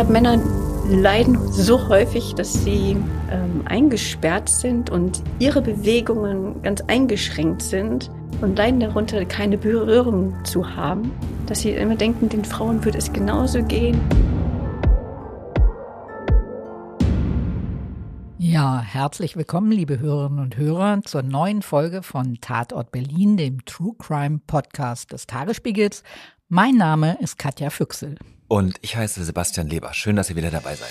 glaube, Männer leiden so häufig, dass sie ähm, eingesperrt sind und ihre Bewegungen ganz eingeschränkt sind und leiden darunter, keine Berührung zu haben, dass sie immer denken, den Frauen wird es genauso gehen. Ja, herzlich willkommen, liebe Hörerinnen und Hörer, zur neuen Folge von Tatort Berlin, dem True Crime Podcast des Tagesspiegels. Mein Name ist Katja Füchsel. Und ich heiße Sebastian Leber. Schön, dass ihr wieder dabei seid.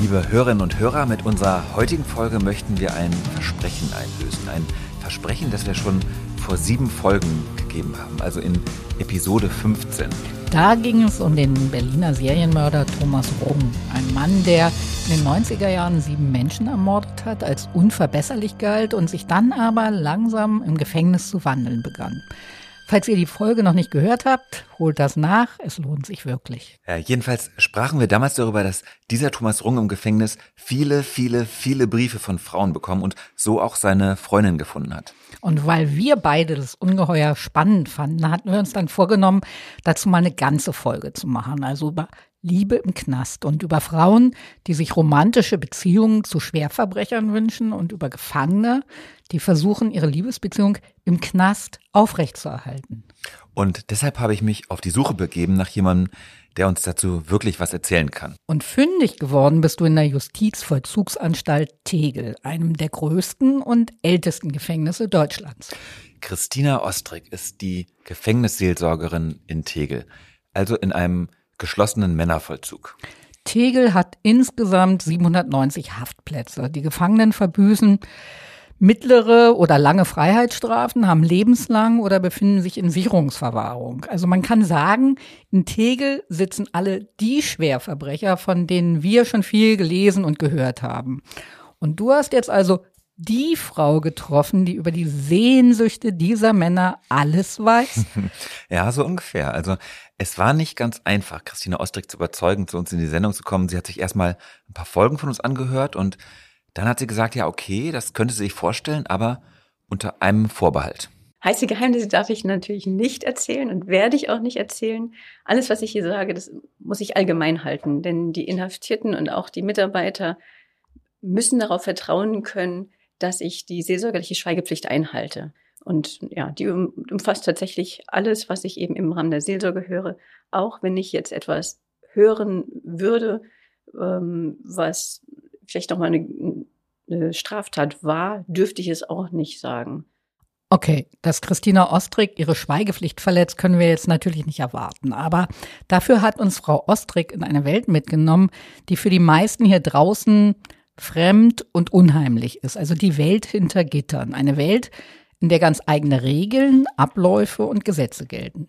Liebe Hörerinnen und Hörer, mit unserer heutigen Folge möchten wir ein Versprechen einlösen. Ein Versprechen, das wir schon vor sieben Folgen gegeben haben, also in Episode 15. Da ging es um den Berliner Serienmörder Thomas Rung, ein Mann, der in den 90er Jahren sieben Menschen ermordet hat, als unverbesserlich galt und sich dann aber langsam im Gefängnis zu wandeln begann. Falls ihr die Folge noch nicht gehört habt, holt das nach, es lohnt sich wirklich. Ja, jedenfalls sprachen wir damals darüber, dass dieser Thomas Rung im Gefängnis viele, viele, viele Briefe von Frauen bekommen und so auch seine Freundin gefunden hat. Und weil wir beide das ungeheuer spannend fanden, hatten wir uns dann vorgenommen, dazu mal eine ganze Folge zu machen. Also über Liebe im Knast und über Frauen, die sich romantische Beziehungen zu Schwerverbrechern wünschen und über Gefangene, die versuchen, ihre Liebesbeziehung im Knast aufrechtzuerhalten. Und deshalb habe ich mich auf die Suche begeben nach jemandem, der uns dazu wirklich was erzählen kann. Und fündig geworden bist du in der Justizvollzugsanstalt Tegel, einem der größten und ältesten Gefängnisse Deutschlands. Christina Ostrick ist die Gefängnisseelsorgerin in Tegel, also in einem geschlossenen Männervollzug. Tegel hat insgesamt 790 Haftplätze. Die Gefangenen verbüßen mittlere oder lange Freiheitsstrafen, haben lebenslang oder befinden sich in Sicherungsverwahrung. Also man kann sagen, in Tegel sitzen alle die Schwerverbrecher, von denen wir schon viel gelesen und gehört haben. Und du hast jetzt also die Frau getroffen, die über die Sehnsüchte dieser Männer alles weiß? ja, so ungefähr. Also es war nicht ganz einfach, Christina Ostrick zu überzeugen, zu uns in die Sendung zu kommen. Sie hat sich erstmal ein paar Folgen von uns angehört und dann hat sie gesagt, ja, okay, das könnte sie sich vorstellen, aber unter einem Vorbehalt. Heiße Geheimnisse darf ich natürlich nicht erzählen und werde ich auch nicht erzählen. Alles, was ich hier sage, das muss ich allgemein halten, denn die Inhaftierten und auch die Mitarbeiter müssen darauf vertrauen können, dass ich die seelsorgerliche Schweigepflicht einhalte. Und ja, die umfasst tatsächlich alles, was ich eben im Rahmen der Seelsorge höre, auch wenn ich jetzt etwas hören würde, ähm, was vielleicht nochmal eine, eine Straftat war, dürfte ich es auch nicht sagen. Okay, dass Christina Ostrick ihre Schweigepflicht verletzt, können wir jetzt natürlich nicht erwarten. Aber dafür hat uns Frau Ostrick in eine Welt mitgenommen, die für die meisten hier draußen fremd und unheimlich ist. Also die Welt hinter Gittern. Eine Welt, in der ganz eigene Regeln, Abläufe und Gesetze gelten.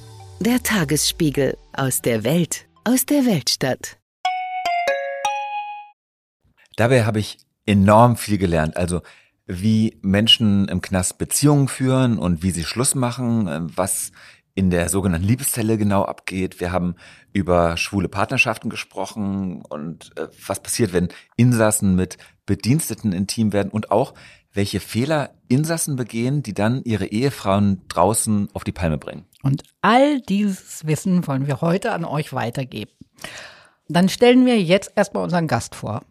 Der Tagesspiegel aus der Welt, aus der Weltstadt. Dabei habe ich enorm viel gelernt. Also wie Menschen im Knast Beziehungen führen und wie sie Schluss machen, äh, was in der sogenannten Liebeszelle genau abgeht. Wir haben über schwule Partnerschaften gesprochen und äh, was passiert, wenn Insassen mit Bediensteten intim werden und auch welche Fehler Insassen begehen, die dann ihre Ehefrauen draußen auf die Palme bringen. Und all dieses Wissen wollen wir heute an euch weitergeben. Dann stellen wir jetzt erstmal unseren Gast vor.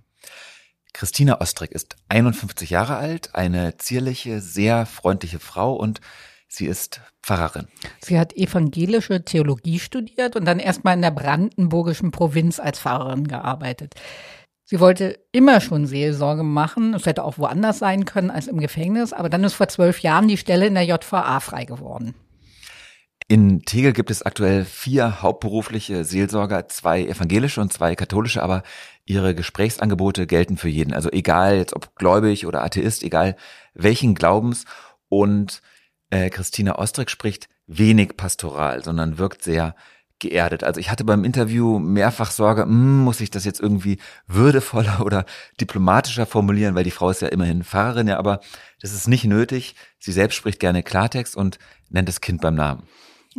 Christina Ostrick ist 51 Jahre alt, eine zierliche, sehr freundliche Frau und sie ist Pfarrerin. Sie hat evangelische Theologie studiert und dann erstmal in der brandenburgischen Provinz als Pfarrerin gearbeitet. Sie wollte immer schon Seelsorge machen. Es hätte auch woanders sein können als im Gefängnis. Aber dann ist vor zwölf Jahren die Stelle in der JVA frei geworden. In Tegel gibt es aktuell vier hauptberufliche Seelsorger, zwei evangelische und zwei katholische, aber ihre Gesprächsangebote gelten für jeden. Also egal jetzt ob gläubig oder Atheist, egal welchen Glaubens. Und äh, Christina Ostrick spricht wenig pastoral, sondern wirkt sehr geerdet. Also ich hatte beim Interview mehrfach Sorge, hm, muss ich das jetzt irgendwie würdevoller oder diplomatischer formulieren, weil die Frau ist ja immerhin Pfarrerin, ja, aber das ist nicht nötig. Sie selbst spricht gerne Klartext und nennt das Kind beim Namen.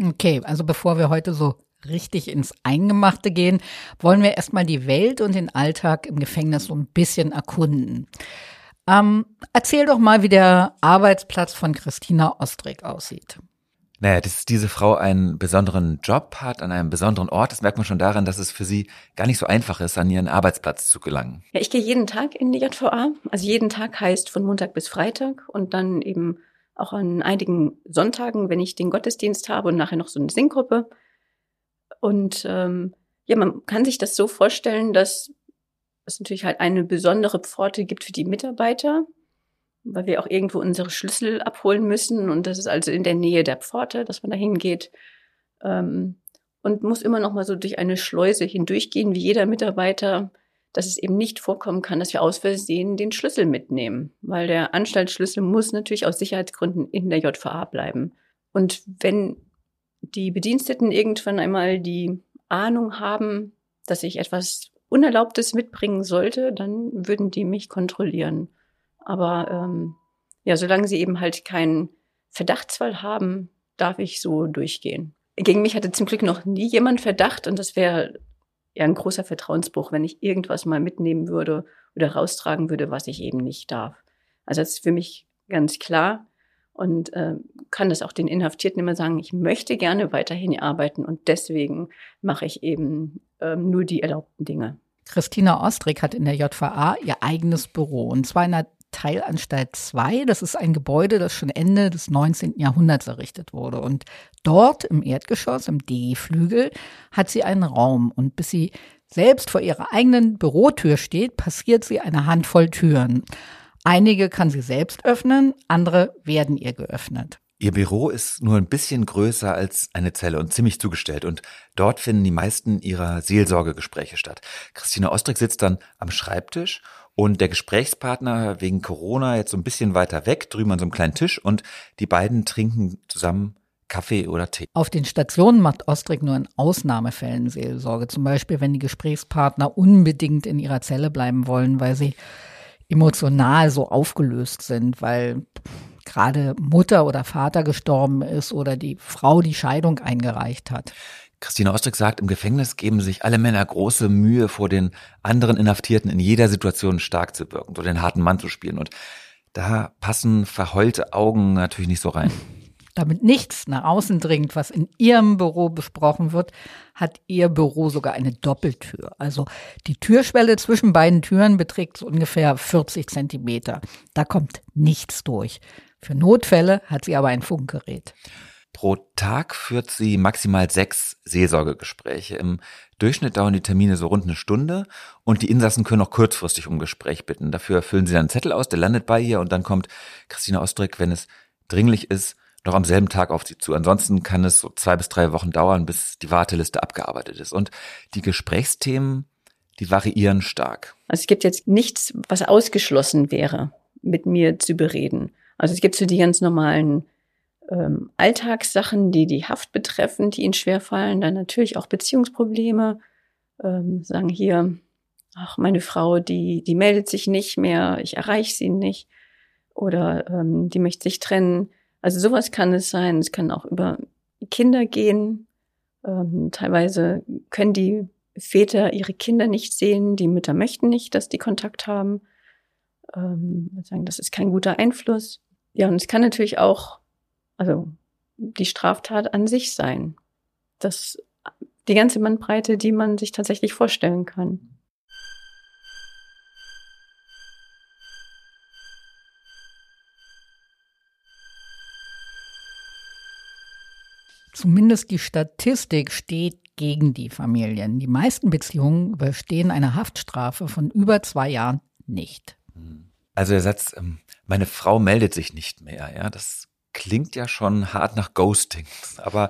Okay, also bevor wir heute so richtig ins Eingemachte gehen, wollen wir erstmal die Welt und den Alltag im Gefängnis so ein bisschen erkunden. Ähm, erzähl doch mal, wie der Arbeitsplatz von Christina Ostrick aussieht. Naja, dass diese Frau einen besonderen Job hat, an einem besonderen Ort, das merkt man schon daran, dass es für sie gar nicht so einfach ist, an ihren Arbeitsplatz zu gelangen. Ja, ich gehe jeden Tag in die JVA. Also jeden Tag heißt von Montag bis Freitag und dann eben auch an einigen Sonntagen, wenn ich den Gottesdienst habe und nachher noch so eine Singgruppe. Und ähm, ja, man kann sich das so vorstellen, dass es natürlich halt eine besondere Pforte gibt für die Mitarbeiter, weil wir auch irgendwo unsere Schlüssel abholen müssen. Und das ist also in der Nähe der Pforte, dass man da hingeht. Ähm, und muss immer noch mal so durch eine Schleuse hindurchgehen, wie jeder Mitarbeiter dass es eben nicht vorkommen kann, dass wir aus Versehen den Schlüssel mitnehmen, weil der Anstaltsschlüssel muss natürlich aus Sicherheitsgründen in der JVA bleiben. Und wenn die Bediensteten irgendwann einmal die Ahnung haben, dass ich etwas Unerlaubtes mitbringen sollte, dann würden die mich kontrollieren. Aber ähm, ja, solange sie eben halt keinen Verdachtsfall haben, darf ich so durchgehen. Gegen mich hatte zum Glück noch nie jemand Verdacht und das wäre ja ein großer Vertrauensbruch, wenn ich irgendwas mal mitnehmen würde oder raustragen würde, was ich eben nicht darf. Also das ist für mich ganz klar und äh, kann das auch den Inhaftierten immer sagen, ich möchte gerne weiterhin arbeiten und deswegen mache ich eben ähm, nur die erlaubten Dinge. Christina Ostrick hat in der JVA ihr eigenes Büro und zwar in einer Teilanstalt 2. Das ist ein Gebäude, das schon Ende des 19. Jahrhunderts errichtet wurde. Und dort im Erdgeschoss, im D-Flügel, hat sie einen Raum. Und bis sie selbst vor ihrer eigenen Bürotür steht, passiert sie eine Handvoll Türen. Einige kann sie selbst öffnen, andere werden ihr geöffnet. Ihr Büro ist nur ein bisschen größer als eine Zelle und ziemlich zugestellt und dort finden die meisten ihrer Seelsorgegespräche statt. Christina Ostrick sitzt dann am Schreibtisch und der Gesprächspartner wegen Corona jetzt so ein bisschen weiter weg, drüben an so einem kleinen Tisch und die beiden trinken zusammen Kaffee oder Tee. Auf den Stationen macht Ostrick nur in Ausnahmefällen Seelsorge. Zum Beispiel, wenn die Gesprächspartner unbedingt in ihrer Zelle bleiben wollen, weil sie emotional so aufgelöst sind, weil gerade Mutter oder Vater gestorben ist oder die Frau die Scheidung eingereicht hat. Christine Ostrick sagt, im Gefängnis geben sich alle Männer große Mühe, vor den anderen Inhaftierten in jeder Situation stark zu wirken, so den harten Mann zu spielen. Und da passen verheulte Augen natürlich nicht so rein. Damit nichts nach außen dringt, was in Ihrem Büro besprochen wird, hat Ihr Büro sogar eine Doppeltür. Also die Türschwelle zwischen beiden Türen beträgt so ungefähr 40 Zentimeter. Da kommt nichts durch. Für Notfälle hat sie aber ein Funkgerät. Pro Tag führt sie maximal sechs Seelsorgegespräche. Im Durchschnitt dauern die Termine so rund eine Stunde und die Insassen können auch kurzfristig um Gespräch bitten. Dafür füllen sie dann einen Zettel aus, der landet bei ihr und dann kommt Christina Ostrick, wenn es dringlich ist, noch am selben Tag auf sie zu. Ansonsten kann es so zwei bis drei Wochen dauern, bis die Warteliste abgearbeitet ist. Und die Gesprächsthemen, die variieren stark. Also es gibt jetzt nichts, was ausgeschlossen wäre, mit mir zu bereden. Also es gibt so die ganz normalen ähm, Alltagssachen, die die Haft betreffen, die ihnen schwerfallen. Dann natürlich auch Beziehungsprobleme. Ähm, sagen hier, ach, meine Frau, die, die meldet sich nicht mehr, ich erreiche sie nicht. Oder ähm, die möchte sich trennen. Also sowas kann es sein. Es kann auch über Kinder gehen. Ähm, teilweise können die Väter ihre Kinder nicht sehen. Die Mütter möchten nicht, dass die Kontakt haben. Ähm, sagen, das ist kein guter Einfluss. Ja, und es kann natürlich auch also die Straftat an sich sein. Das, die ganze Bandbreite, die man sich tatsächlich vorstellen kann. Zumindest die Statistik steht gegen die Familien. Die meisten Beziehungen überstehen eine Haftstrafe von über zwei Jahren nicht. Also der Satz, ähm, meine Frau meldet sich nicht mehr, ja, das klingt ja schon hart nach Ghosting. Aber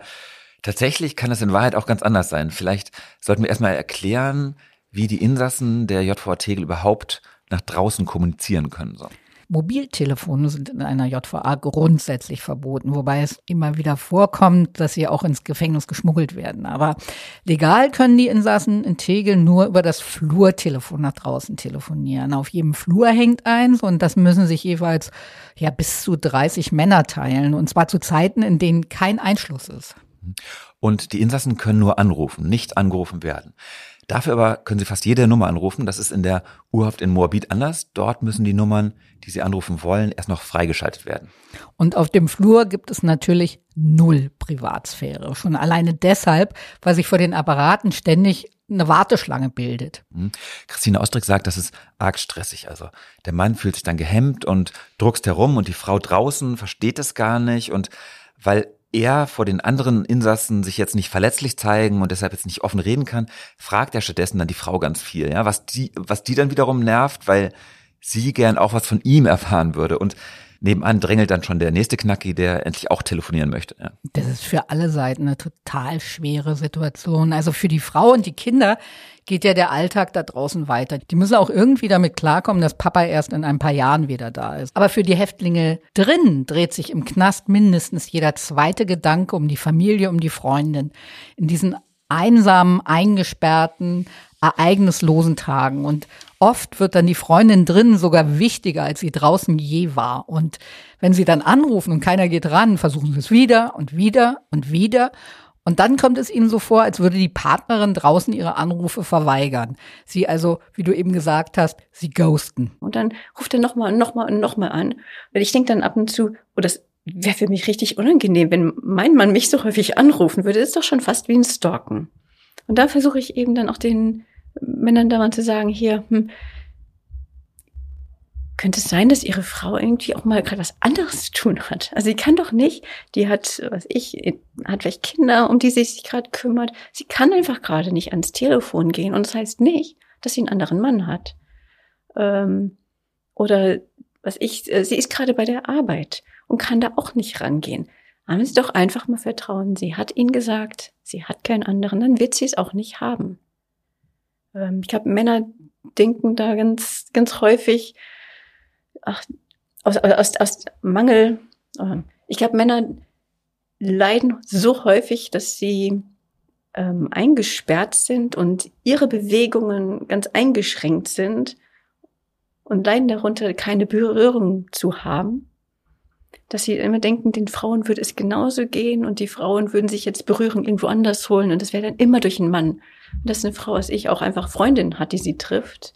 Tatsächlich kann es in Wahrheit auch ganz anders sein. Vielleicht sollten wir erstmal erklären, wie die Insassen der JVA Tegel überhaupt nach draußen kommunizieren können. So. Mobiltelefone sind in einer JVA grundsätzlich verboten, wobei es immer wieder vorkommt, dass sie auch ins Gefängnis geschmuggelt werden. Aber legal können die Insassen in Tegel nur über das Flurtelefon nach draußen telefonieren. Auf jedem Flur hängt eins und das müssen sich jeweils ja bis zu 30 Männer teilen und zwar zu Zeiten, in denen kein Einschluss ist. Und die Insassen können nur anrufen, nicht angerufen werden. Dafür aber können Sie fast jede Nummer anrufen. Das ist in der Urhaft in Moabit anders. Dort müssen die Nummern, die Sie anrufen wollen, erst noch freigeschaltet werden. Und auf dem Flur gibt es natürlich null Privatsphäre. Schon alleine deshalb, weil sich vor den Apparaten ständig eine Warteschlange bildet. Hm. Christine Ostrick sagt, das ist arg stressig. Also der Mann fühlt sich dann gehemmt und druckst herum und die Frau draußen versteht es gar nicht und weil er vor den anderen Insassen sich jetzt nicht verletzlich zeigen und deshalb jetzt nicht offen reden kann, fragt er stattdessen dann die Frau ganz viel, ja, was die, was die dann wiederum nervt, weil sie gern auch was von ihm erfahren würde. Und nebenan drängelt dann schon der nächste Knacki, der endlich auch telefonieren möchte. Ja. Das ist für alle Seiten eine total schwere Situation. Also für die Frau und die Kinder geht ja der Alltag da draußen weiter. Die müssen auch irgendwie damit klarkommen, dass Papa erst in ein paar Jahren wieder da ist. Aber für die Häftlinge drin dreht sich im Knast mindestens jeder zweite Gedanke um die Familie, um die Freundin. In diesen einsamen, eingesperrten, ereignislosen Tagen. Und oft wird dann die Freundin drin sogar wichtiger, als sie draußen je war. Und wenn sie dann anrufen und keiner geht ran, versuchen sie es wieder und wieder und wieder. Und dann kommt es ihnen so vor, als würde die Partnerin draußen ihre Anrufe verweigern. Sie also, wie du eben gesagt hast, sie ghosten. Und dann ruft er nochmal und nochmal und nochmal an. Und ich denke dann ab und zu, oh, das wäre für mich richtig unangenehm, wenn mein Mann mich so häufig anrufen würde. Das ist doch schon fast wie ein Stalken. Und da versuche ich eben dann auch den Männern da mal zu sagen, hier, hm, könnte es sein, dass ihre Frau irgendwie auch mal gerade was anderes zu tun hat? Also sie kann doch nicht, die hat, was ich, hat vielleicht Kinder, um die sie sich gerade kümmert. Sie kann einfach gerade nicht ans Telefon gehen und das heißt nicht, dass sie einen anderen Mann hat. Ähm, oder was ich, äh, sie ist gerade bei der Arbeit und kann da auch nicht rangehen. Haben Sie doch einfach mal Vertrauen. Sie hat Ihnen gesagt, sie hat keinen anderen, dann wird sie es auch nicht haben. Ähm, ich glaube, Männer denken da ganz, ganz häufig, ach, aus, aus, aus Mangel. Ähm, ich glaube, Männer leiden so häufig, dass sie ähm, eingesperrt sind und ihre Bewegungen ganz eingeschränkt sind und leiden darunter, keine Berührung zu haben dass sie immer denken, den Frauen würde es genauso gehen und die Frauen würden sich jetzt Berührung irgendwo anders holen und das wäre dann immer durch einen Mann. Und dass eine Frau als ich auch einfach Freundin hat, die sie trifft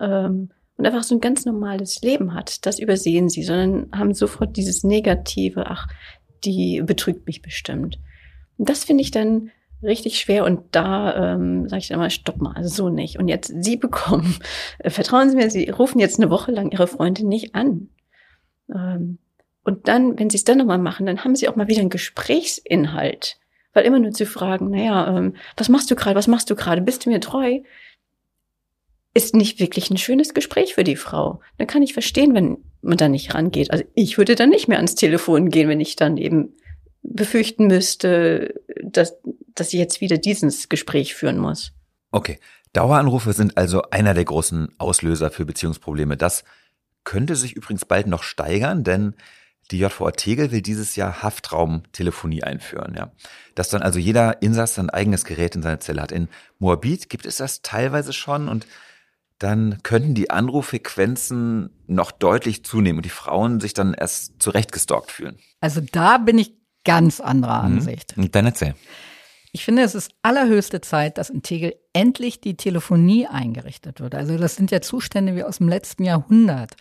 ähm, und einfach so ein ganz normales Leben hat. Das übersehen sie, sondern haben sofort dieses Negative, ach, die betrügt mich bestimmt. Und das finde ich dann richtig schwer und da ähm, sage ich dann mal, stopp mal, also so nicht. Und jetzt Sie bekommen, äh, vertrauen Sie mir, Sie rufen jetzt eine Woche lang Ihre Freundin nicht an. Ähm, und dann, wenn sie es dann nochmal machen, dann haben sie auch mal wieder einen Gesprächsinhalt. Weil immer nur zu fragen, naja, ähm, was machst du gerade, was machst du gerade, bist du mir treu, ist nicht wirklich ein schönes Gespräch für die Frau. Dann kann ich verstehen, wenn man da nicht rangeht. Also ich würde dann nicht mehr ans Telefon gehen, wenn ich dann eben befürchten müsste, dass, dass ich jetzt wieder dieses Gespräch führen muss. Okay. Daueranrufe sind also einer der großen Auslöser für Beziehungsprobleme. Das könnte sich übrigens bald noch steigern, denn die JVA Tegel will dieses Jahr Haftraumtelefonie einführen, ja. Dass dann also jeder Insass sein eigenes Gerät in seiner Zelle hat. In Moabit gibt es das teilweise schon und dann könnten die Anruffrequenzen noch deutlich zunehmen und die Frauen sich dann erst zurechtgestalkt fühlen. Also da bin ich ganz anderer mhm. Ansicht. Mhm. Dann erzähl. Ich finde, es ist allerhöchste Zeit, dass in Tegel endlich die Telefonie eingerichtet wird. Also das sind ja Zustände wie aus dem letzten Jahrhundert.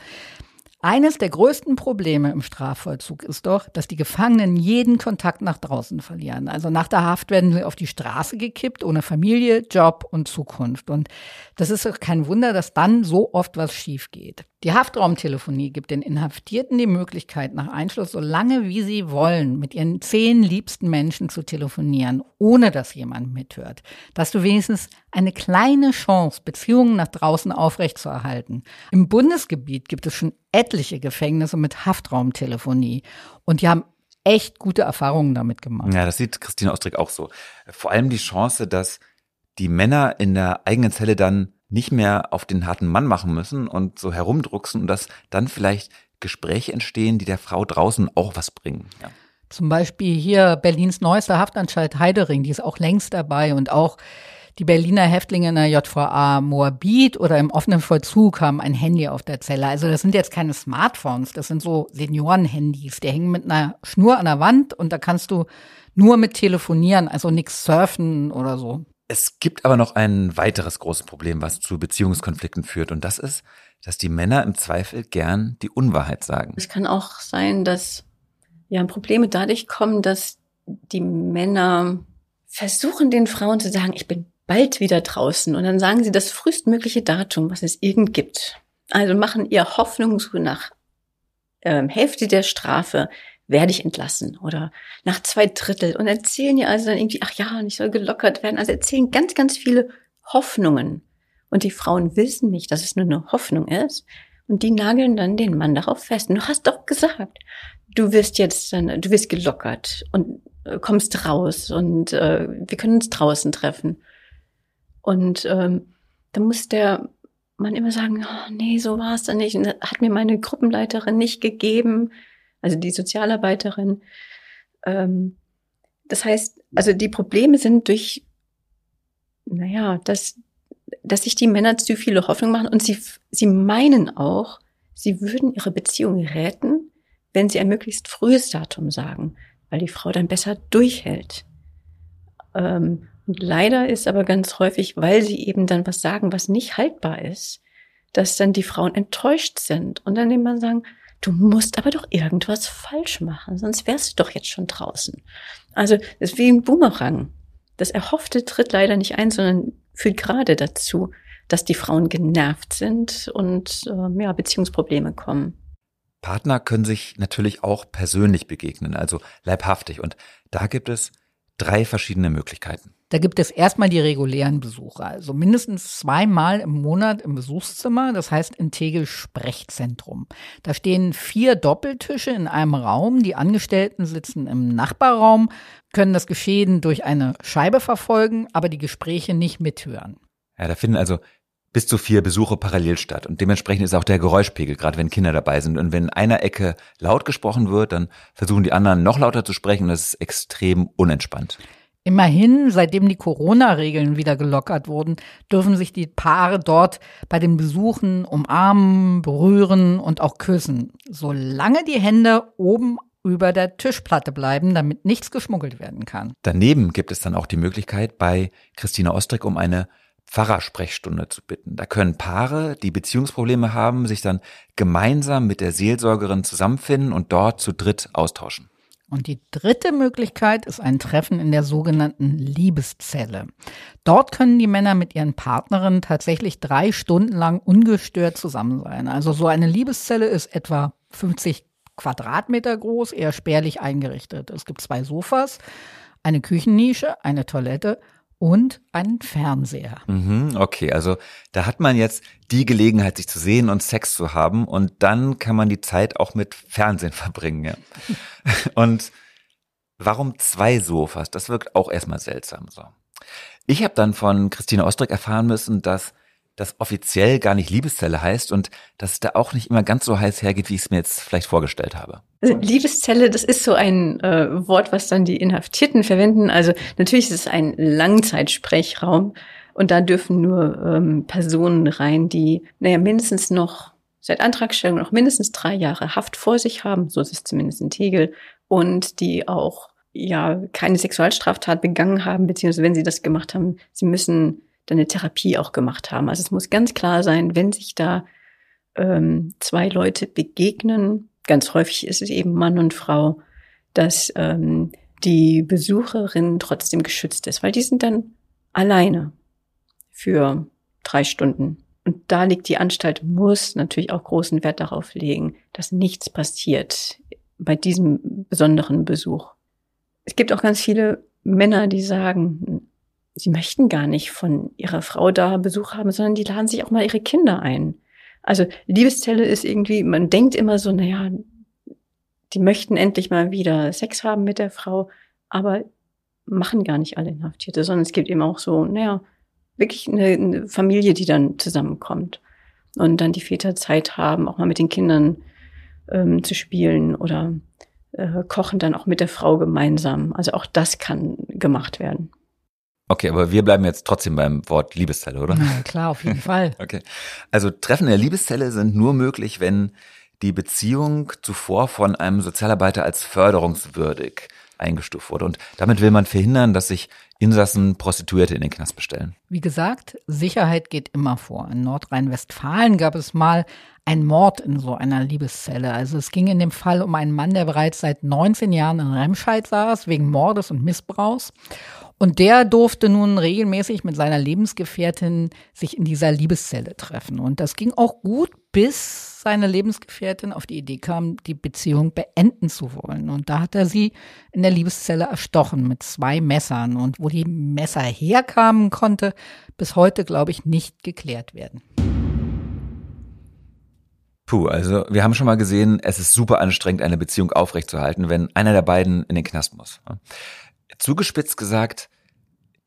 Eines der größten Probleme im Strafvollzug ist doch, dass die Gefangenen jeden Kontakt nach draußen verlieren. Also nach der Haft werden sie auf die Straße gekippt, ohne Familie, Job und Zukunft. Und das ist doch kein Wunder, dass dann so oft was schief geht. Die Haftraumtelefonie gibt den Inhaftierten die Möglichkeit, nach Einschluss so lange wie sie wollen, mit ihren zehn liebsten Menschen zu telefonieren, ohne dass jemand mithört. Dass du wenigstens eine kleine Chance, Beziehungen nach draußen aufrechtzuerhalten. Im Bundesgebiet gibt es schon etliche Gefängnisse mit Haftraumtelefonie und die haben echt gute Erfahrungen damit gemacht. Ja, das sieht Christine Ostrick auch so. Vor allem die Chance, dass die Männer in der eigenen Zelle dann nicht mehr auf den harten Mann machen müssen und so herumdrucksen und dass dann vielleicht Gespräche entstehen, die der Frau draußen auch was bringen. Ja. Zum Beispiel hier Berlins neuester Haftanstalt Heidering, die ist auch längst dabei und auch die Berliner Häftlinge in der JVA Moabit oder im offenen Vollzug haben ein Handy auf der Zelle. Also das sind jetzt keine Smartphones, das sind so Seniorenhandys. Die hängen mit einer Schnur an der Wand und da kannst du nur mit telefonieren, also nichts surfen oder so. Es gibt aber noch ein weiteres großes Problem, was zu Beziehungskonflikten führt. Und das ist, dass die Männer im Zweifel gern die Unwahrheit sagen. Es kann auch sein, dass ja Probleme dadurch kommen, dass die Männer versuchen, den Frauen zu sagen, ich bin bald wieder draußen. Und dann sagen sie das frühestmögliche Datum, was es irgend gibt. Also machen ihr Hoffnung so nach ähm, Hälfte der Strafe werde ich entlassen oder nach zwei Drittel und erzählen ja also dann irgendwie, ach ja, ich soll gelockert werden. Also erzählen ganz, ganz viele Hoffnungen. Und die Frauen wissen nicht, dass es nur eine Hoffnung ist. Und die nageln dann den Mann darauf fest. Und du hast doch gesagt, du wirst jetzt dann, du wirst gelockert und äh, kommst raus und äh, wir können uns draußen treffen. Und ähm, da muss der Mann immer sagen, oh, nee, so war es dann nicht. Und hat mir meine Gruppenleiterin nicht gegeben also die Sozialarbeiterin. Ähm, das heißt, also die Probleme sind durch, naja, dass, dass sich die Männer zu viele Hoffnung machen und sie, sie meinen auch, sie würden ihre Beziehung retten, wenn sie ein möglichst frühes Datum sagen, weil die Frau dann besser durchhält. Ähm, leider ist aber ganz häufig, weil sie eben dann was sagen, was nicht haltbar ist, dass dann die Frauen enttäuscht sind und dann immer sagen, du musst aber doch irgendwas falsch machen, sonst wärst du doch jetzt schon draußen. Also das ist wie ein Boomerang. Das Erhoffte tritt leider nicht ein, sondern führt gerade dazu, dass die Frauen genervt sind und äh, ja, Beziehungsprobleme kommen. Partner können sich natürlich auch persönlich begegnen, also leibhaftig. Und da gibt es drei verschiedene Möglichkeiten. Da gibt es erstmal die regulären Besucher, also mindestens zweimal im Monat im Besuchszimmer, das heißt in Tegel Sprechzentrum. Da stehen vier Doppeltische in einem Raum, die Angestellten sitzen im Nachbarraum, können das Geschehen durch eine Scheibe verfolgen, aber die Gespräche nicht mithören. Ja, da finden also bis zu vier Besuche parallel statt. Und dementsprechend ist auch der Geräuschpegel, gerade wenn Kinder dabei sind. Und wenn in einer Ecke laut gesprochen wird, dann versuchen die anderen noch lauter zu sprechen. Das ist extrem unentspannt. Immerhin, seitdem die Corona-Regeln wieder gelockert wurden, dürfen sich die Paare dort bei den Besuchen umarmen, berühren und auch küssen, solange die Hände oben über der Tischplatte bleiben, damit nichts geschmuggelt werden kann. Daneben gibt es dann auch die Möglichkeit, bei Christina Ostrick um eine Pfarrersprechstunde zu bitten. Da können Paare, die Beziehungsprobleme haben, sich dann gemeinsam mit der Seelsorgerin zusammenfinden und dort zu dritt austauschen. Und die dritte Möglichkeit ist ein Treffen in der sogenannten Liebeszelle. Dort können die Männer mit ihren Partnerinnen tatsächlich drei Stunden lang ungestört zusammen sein. Also so eine Liebeszelle ist etwa 50 Quadratmeter groß, eher spärlich eingerichtet. Es gibt zwei Sofas, eine Küchennische, eine Toilette und einen Fernseher. Mhm, okay, also da hat man jetzt die Gelegenheit, sich zu sehen und Sex zu haben und dann kann man die Zeit auch mit Fernsehen verbringen. Ja. und warum zwei Sofas? Das wirkt auch erstmal seltsam. So. Ich habe dann von Christine Ostrick erfahren müssen, dass das offiziell gar nicht Liebeszelle heißt und dass es da auch nicht immer ganz so heiß hergeht, wie ich es mir jetzt vielleicht vorgestellt habe. Also Liebeszelle, das ist so ein äh, Wort, was dann die Inhaftierten verwenden. Also natürlich ist es ein Langzeitsprechraum und da dürfen nur ähm, Personen rein, die, naja, mindestens noch seit Antragstellung noch mindestens drei Jahre Haft vor sich haben, so ist es zumindest in Tegel, und die auch ja keine Sexualstraftat begangen haben, beziehungsweise wenn sie das gemacht haben, sie müssen dann eine Therapie auch gemacht haben. Also es muss ganz klar sein, wenn sich da ähm, zwei Leute begegnen, ganz häufig ist es eben Mann und Frau, dass ähm, die Besucherin trotzdem geschützt ist, weil die sind dann alleine für drei Stunden. Und da liegt die Anstalt, muss natürlich auch großen Wert darauf legen, dass nichts passiert bei diesem besonderen Besuch. Es gibt auch ganz viele Männer, die sagen, sie möchten gar nicht von ihrer Frau da Besuch haben, sondern die laden sich auch mal ihre Kinder ein. Also Liebeszelle ist irgendwie, man denkt immer so, naja, die möchten endlich mal wieder Sex haben mit der Frau, aber machen gar nicht alle Inhaftierte, sondern es gibt eben auch so, naja, wirklich eine, eine Familie, die dann zusammenkommt und dann die Väter Zeit haben, auch mal mit den Kindern ähm, zu spielen oder äh, kochen dann auch mit der Frau gemeinsam. Also auch das kann gemacht werden. Okay, aber wir bleiben jetzt trotzdem beim Wort Liebeszelle, oder? Ja, klar, auf jeden Fall. okay. Also Treffen in der Liebeszelle sind nur möglich, wenn die Beziehung zuvor von einem Sozialarbeiter als förderungswürdig eingestuft wurde. Und damit will man verhindern, dass sich Insassen Prostituierte in den Knast bestellen. Wie gesagt, Sicherheit geht immer vor. In Nordrhein-Westfalen gab es mal einen Mord in so einer Liebeszelle. Also es ging in dem Fall um einen Mann, der bereits seit 19 Jahren in Remscheid saß, wegen Mordes und Missbrauchs. Und der durfte nun regelmäßig mit seiner Lebensgefährtin sich in dieser Liebeszelle treffen. Und das ging auch gut, bis seine Lebensgefährtin auf die Idee kam, die Beziehung beenden zu wollen. Und da hat er sie in der Liebeszelle erstochen mit zwei Messern. Und wo die Messer herkamen, konnte bis heute, glaube ich, nicht geklärt werden. Puh, also wir haben schon mal gesehen, es ist super anstrengend, eine Beziehung aufrechtzuerhalten, wenn einer der beiden in den Knast muss. Zugespitzt gesagt,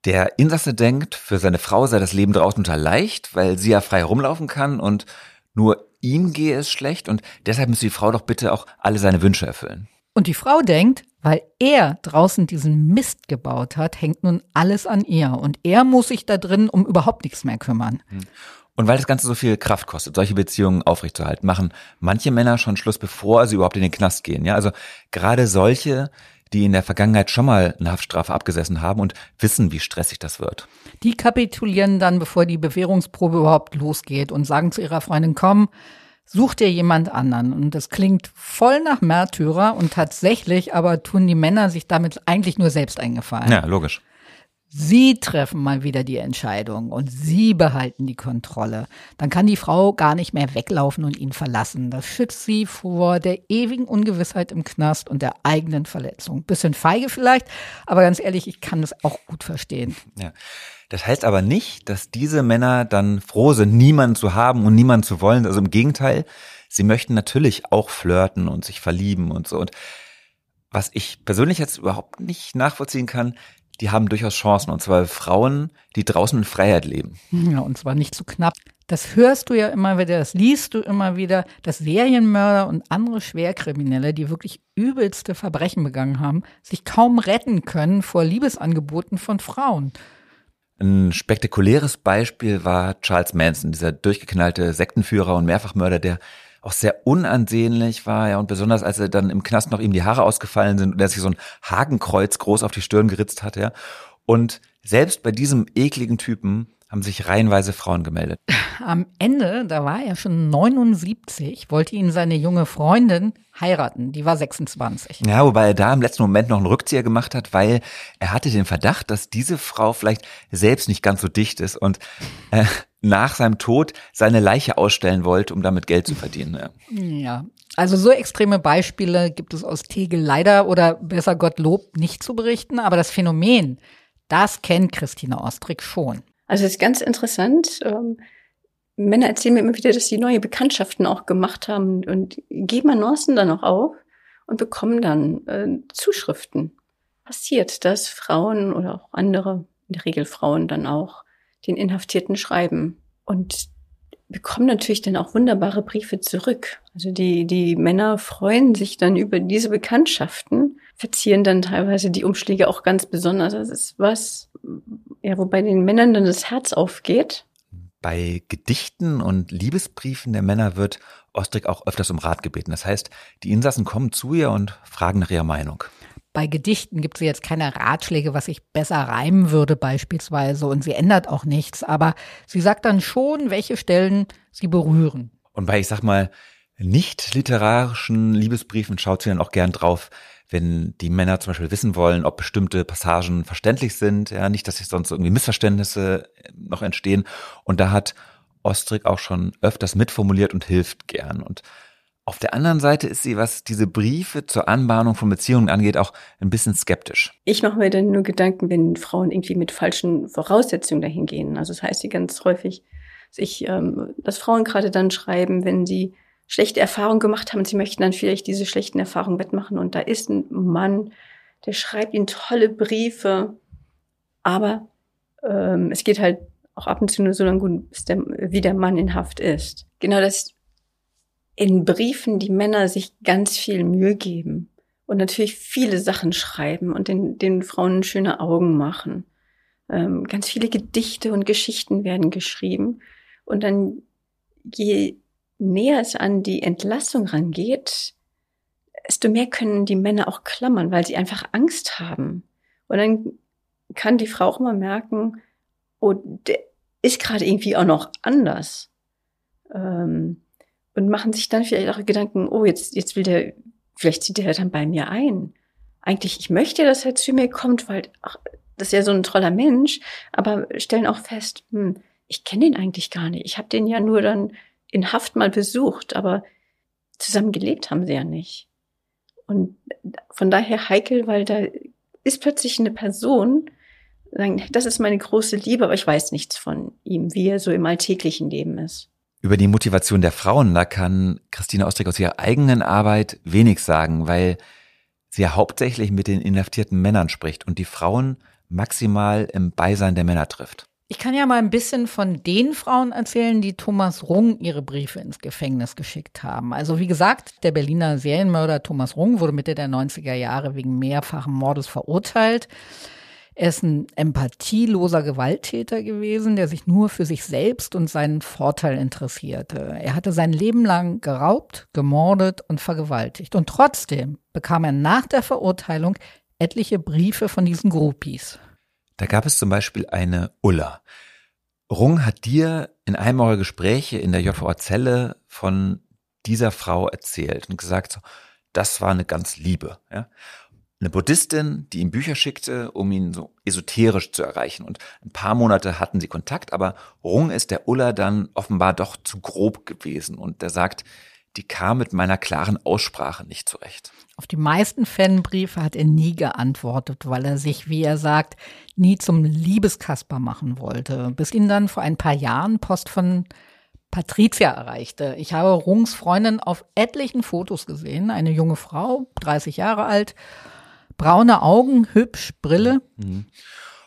der Insasse denkt, für seine Frau sei das Leben draußen total leicht, weil sie ja frei herumlaufen kann und nur ihm gehe es schlecht und deshalb müsse die Frau doch bitte auch alle seine Wünsche erfüllen. Und die Frau denkt, weil er draußen diesen Mist gebaut hat, hängt nun alles an ihr und er muss sich da drin um überhaupt nichts mehr kümmern. Hm. Und weil das Ganze so viel Kraft kostet, solche Beziehungen aufrechtzuerhalten, machen manche Männer schon Schluss, bevor sie überhaupt in den Knast gehen. Ja, also gerade solche, die in der Vergangenheit schon mal eine Haftstrafe abgesessen haben und wissen, wie stressig das wird. Die kapitulieren dann, bevor die Bewährungsprobe überhaupt losgeht und sagen zu ihrer Freundin, komm, such dir jemand anderen. Und das klingt voll nach Märtyrer und tatsächlich aber tun die Männer sich damit eigentlich nur selbst eingefallen. Ja, logisch. Sie treffen mal wieder die Entscheidung und Sie behalten die Kontrolle. Dann kann die Frau gar nicht mehr weglaufen und ihn verlassen. Das schützt sie vor der ewigen Ungewissheit im Knast und der eigenen Verletzung. Bisschen feige vielleicht, aber ganz ehrlich, ich kann das auch gut verstehen. Ja. Das heißt aber nicht, dass diese Männer dann froh sind, niemanden zu haben und niemanden zu wollen. Also im Gegenteil, sie möchten natürlich auch flirten und sich verlieben und so. Und was ich persönlich jetzt überhaupt nicht nachvollziehen kann, die haben durchaus Chancen. Und zwar Frauen, die draußen in Freiheit leben. Ja, und zwar nicht zu knapp. Das hörst du ja immer wieder, das liest du immer wieder, dass Serienmörder und andere Schwerkriminelle, die wirklich übelste Verbrechen begangen haben, sich kaum retten können vor Liebesangeboten von Frauen. Ein spektakuläres Beispiel war Charles Manson, dieser durchgeknallte Sektenführer und Mehrfachmörder, der auch sehr unansehnlich war, ja, und besonders als er dann im Knast noch ihm die Haare ausgefallen sind und er sich so ein Hakenkreuz groß auf die Stirn geritzt hat, ja. Und selbst bei diesem ekligen Typen haben sich reihenweise Frauen gemeldet. Am Ende, da war er schon 79, wollte ihn seine junge Freundin heiraten. Die war 26. Ja, wobei er da im letzten Moment noch einen Rückzieher gemacht hat, weil er hatte den Verdacht, dass diese Frau vielleicht selbst nicht ganz so dicht ist und äh, nach seinem Tod seine Leiche ausstellen wollte, um damit Geld zu verdienen. Ja. ja. Also so extreme Beispiele gibt es aus Tegel leider oder besser Gottlob nicht zu berichten, aber das Phänomen, das kennt Christine Ostrick schon. Also es ist ganz interessant. Ähm, Männer erzählen mir immer wieder, dass sie neue Bekanntschaften auch gemacht haben und geben Annoncen dann auch auf und bekommen dann äh, Zuschriften. Passiert, dass Frauen oder auch andere, in der Regel Frauen dann auch, den Inhaftierten schreiben und bekommen natürlich dann auch wunderbare Briefe zurück. Also die, die Männer freuen sich dann über diese Bekanntschaften, verzieren dann teilweise die Umschläge auch ganz besonders. Das ist was, ja, wobei den Männern dann das Herz aufgeht. Bei Gedichten und Liebesbriefen der Männer wird Ostrick auch öfters um Rat gebeten. Das heißt, die Insassen kommen zu ihr und fragen nach ihrer Meinung. Bei Gedichten gibt es jetzt keine Ratschläge, was ich besser reimen würde beispielsweise und sie ändert auch nichts, aber sie sagt dann schon, welche Stellen sie berühren. Und bei, ich sag mal, nicht literarischen Liebesbriefen schaut sie dann auch gern drauf, wenn die Männer zum Beispiel wissen wollen, ob bestimmte Passagen verständlich sind, ja, nicht, dass sich sonst irgendwie Missverständnisse noch entstehen. Und da hat Ostrick auch schon öfters mitformuliert und hilft gern. Und auf der anderen Seite ist sie, was diese Briefe zur Anbahnung von Beziehungen angeht, auch ein bisschen skeptisch. Ich mache mir dann nur Gedanken, wenn Frauen irgendwie mit falschen Voraussetzungen dahin gehen. Also das heißt sie ganz häufig, sich, ähm, dass Frauen gerade dann schreiben, wenn sie schlechte Erfahrungen gemacht haben. Sie möchten dann vielleicht diese schlechten Erfahrungen wettmachen. Und da ist ein Mann, der schreibt ihnen tolle Briefe. Aber ähm, es geht halt auch ab und zu nur so lange gut, bis der, wie der Mann in Haft ist. Genau das in Briefen die Männer sich ganz viel Mühe geben und natürlich viele Sachen schreiben und den, den Frauen schöne Augen machen. Ähm, ganz viele Gedichte und Geschichten werden geschrieben. Und dann, je näher es an die Entlassung rangeht, desto mehr können die Männer auch klammern, weil sie einfach Angst haben. Und dann kann die Frau auch immer merken, oh, der ist gerade irgendwie auch noch anders. Ähm, und machen sich dann vielleicht auch Gedanken, oh, jetzt, jetzt will der, vielleicht zieht der dann bei mir ein. Eigentlich, ich möchte, dass er zu mir kommt, weil ach, das ist ja so ein toller Mensch, aber stellen auch fest, hm, ich kenne ihn eigentlich gar nicht. Ich habe den ja nur dann in Haft mal besucht, aber zusammen gelebt haben sie ja nicht. Und von daher heikel, weil da ist plötzlich eine Person, sagen, das ist meine große Liebe, aber ich weiß nichts von ihm, wie er so im alltäglichen Leben ist. Über die Motivation der Frauen, da kann Christine Ostrick aus ihrer eigenen Arbeit wenig sagen, weil sie ja hauptsächlich mit den inhaftierten Männern spricht und die Frauen maximal im Beisein der Männer trifft. Ich kann ja mal ein bisschen von den Frauen erzählen, die Thomas Rung ihre Briefe ins Gefängnis geschickt haben. Also wie gesagt, der Berliner Serienmörder Thomas Rung wurde Mitte der 90er Jahre wegen mehrfachen Mordes verurteilt. Er ist ein empathieloser Gewalttäter gewesen, der sich nur für sich selbst und seinen Vorteil interessierte. Er hatte sein Leben lang geraubt, gemordet und vergewaltigt. Und trotzdem bekam er nach der Verurteilung etliche Briefe von diesen Groupies. Da gab es zum Beispiel eine Ulla. Rung hat dir in einem eurer Gespräche in der JVA-Zelle von dieser Frau erzählt und gesagt, das war eine ganz Liebe. Ja? Eine Buddhistin, die ihm Bücher schickte, um ihn so esoterisch zu erreichen. Und ein paar Monate hatten sie Kontakt, aber Rung ist der Ulla dann offenbar doch zu grob gewesen. Und der sagt, die kam mit meiner klaren Aussprache nicht zurecht. Auf die meisten Fanbriefe hat er nie geantwortet, weil er sich, wie er sagt, nie zum Liebeskasper machen wollte, bis ihn dann vor ein paar Jahren Post von Patricia erreichte. Ich habe Rungs Freundin auf etlichen Fotos gesehen, eine junge Frau, 30 Jahre alt, Braune Augen, hübsch, Brille. Mhm.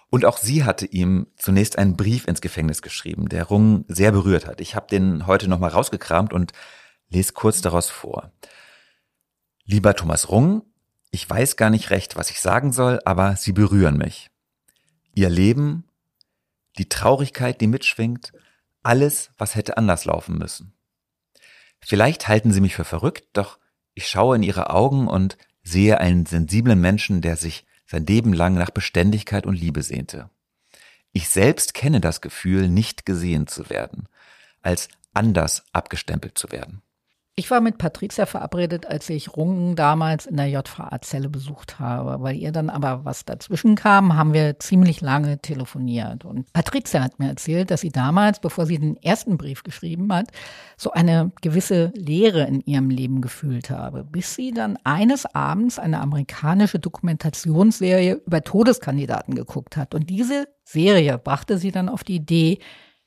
Und auch sie hatte ihm zunächst einen Brief ins Gefängnis geschrieben, der Rung sehr berührt hat. Ich habe den heute nochmal rausgekramt und lese kurz daraus vor. Lieber Thomas Rung, ich weiß gar nicht recht, was ich sagen soll, aber Sie berühren mich. Ihr Leben, die Traurigkeit, die mitschwingt, alles, was hätte anders laufen müssen. Vielleicht halten Sie mich für verrückt, doch ich schaue in Ihre Augen und sehe einen sensiblen Menschen, der sich sein Leben lang nach Beständigkeit und Liebe sehnte. Ich selbst kenne das Gefühl, nicht gesehen zu werden, als anders abgestempelt zu werden. Ich war mit Patricia verabredet, als ich Rungen damals in der JVA-Zelle besucht habe. Weil ihr dann aber was dazwischen kam, haben wir ziemlich lange telefoniert. Und Patricia hat mir erzählt, dass sie damals, bevor sie den ersten Brief geschrieben hat, so eine gewisse Leere in ihrem Leben gefühlt habe. Bis sie dann eines Abends eine amerikanische Dokumentationsserie über Todeskandidaten geguckt hat. Und diese Serie brachte sie dann auf die Idee,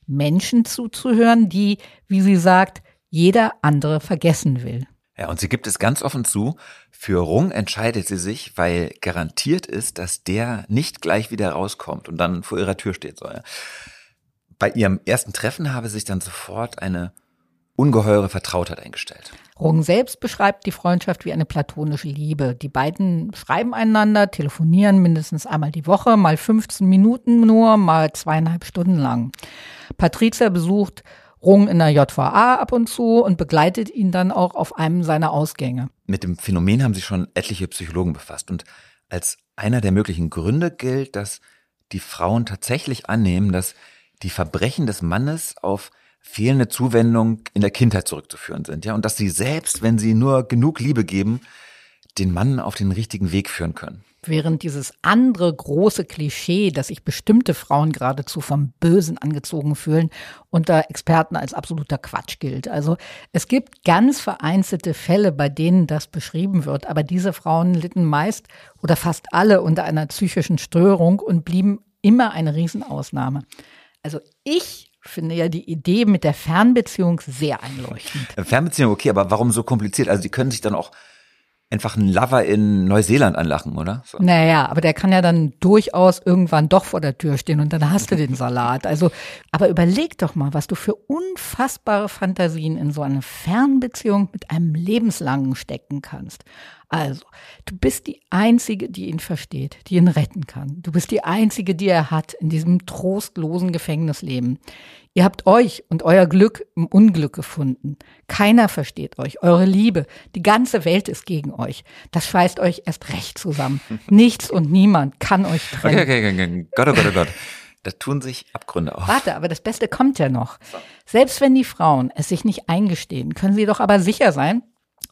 Menschen zuzuhören, die, wie sie sagt, jeder andere vergessen will. Ja, und sie gibt es ganz offen zu. Für Rung entscheidet sie sich, weil garantiert ist, dass der nicht gleich wieder rauskommt und dann vor ihrer Tür steht soll. Bei ihrem ersten Treffen habe sich dann sofort eine ungeheure Vertrautheit eingestellt. Rung selbst beschreibt die Freundschaft wie eine platonische Liebe. Die beiden schreiben einander, telefonieren mindestens einmal die Woche, mal 15 Minuten nur, mal zweieinhalb Stunden lang. Patricia besucht Rung in der JVA ab und zu und begleitet ihn dann auch auf einem seiner Ausgänge. Mit dem Phänomen haben sich schon etliche Psychologen befasst und als einer der möglichen Gründe gilt, dass die Frauen tatsächlich annehmen, dass die Verbrechen des Mannes auf fehlende Zuwendung in der Kindheit zurückzuführen sind, ja, und dass sie selbst, wenn sie nur genug Liebe geben, den Mann auf den richtigen Weg führen können. Während dieses andere große Klischee, dass sich bestimmte Frauen geradezu vom Bösen angezogen fühlen, unter Experten als absoluter Quatsch gilt. Also es gibt ganz vereinzelte Fälle, bei denen das beschrieben wird, aber diese Frauen litten meist oder fast alle unter einer psychischen Störung und blieben immer eine Riesenausnahme. Also ich finde ja die Idee mit der Fernbeziehung sehr einleuchtend. Fernbeziehung, okay, aber warum so kompliziert? Also die können sich dann auch einfach einen Lover in Neuseeland anlachen, oder? So. Naja, aber der kann ja dann durchaus irgendwann doch vor der Tür stehen und dann hast du den Salat. Also, aber überleg doch mal, was du für unfassbare Fantasien in so eine Fernbeziehung mit einem lebenslangen stecken kannst. Also, du bist die Einzige, die ihn versteht, die ihn retten kann. Du bist die Einzige, die er hat in diesem trostlosen Gefängnisleben. Ihr habt euch und euer Glück im Unglück gefunden. Keiner versteht euch, eure Liebe. Die ganze Welt ist gegen euch. Das schweißt euch erst recht zusammen. Nichts und niemand kann euch trennen. Okay, okay, okay. Gott, oh Gott, oh Gott. Da tun sich Abgründe auf. Warte, aber das Beste kommt ja noch. Selbst wenn die Frauen es sich nicht eingestehen, können sie doch aber sicher sein,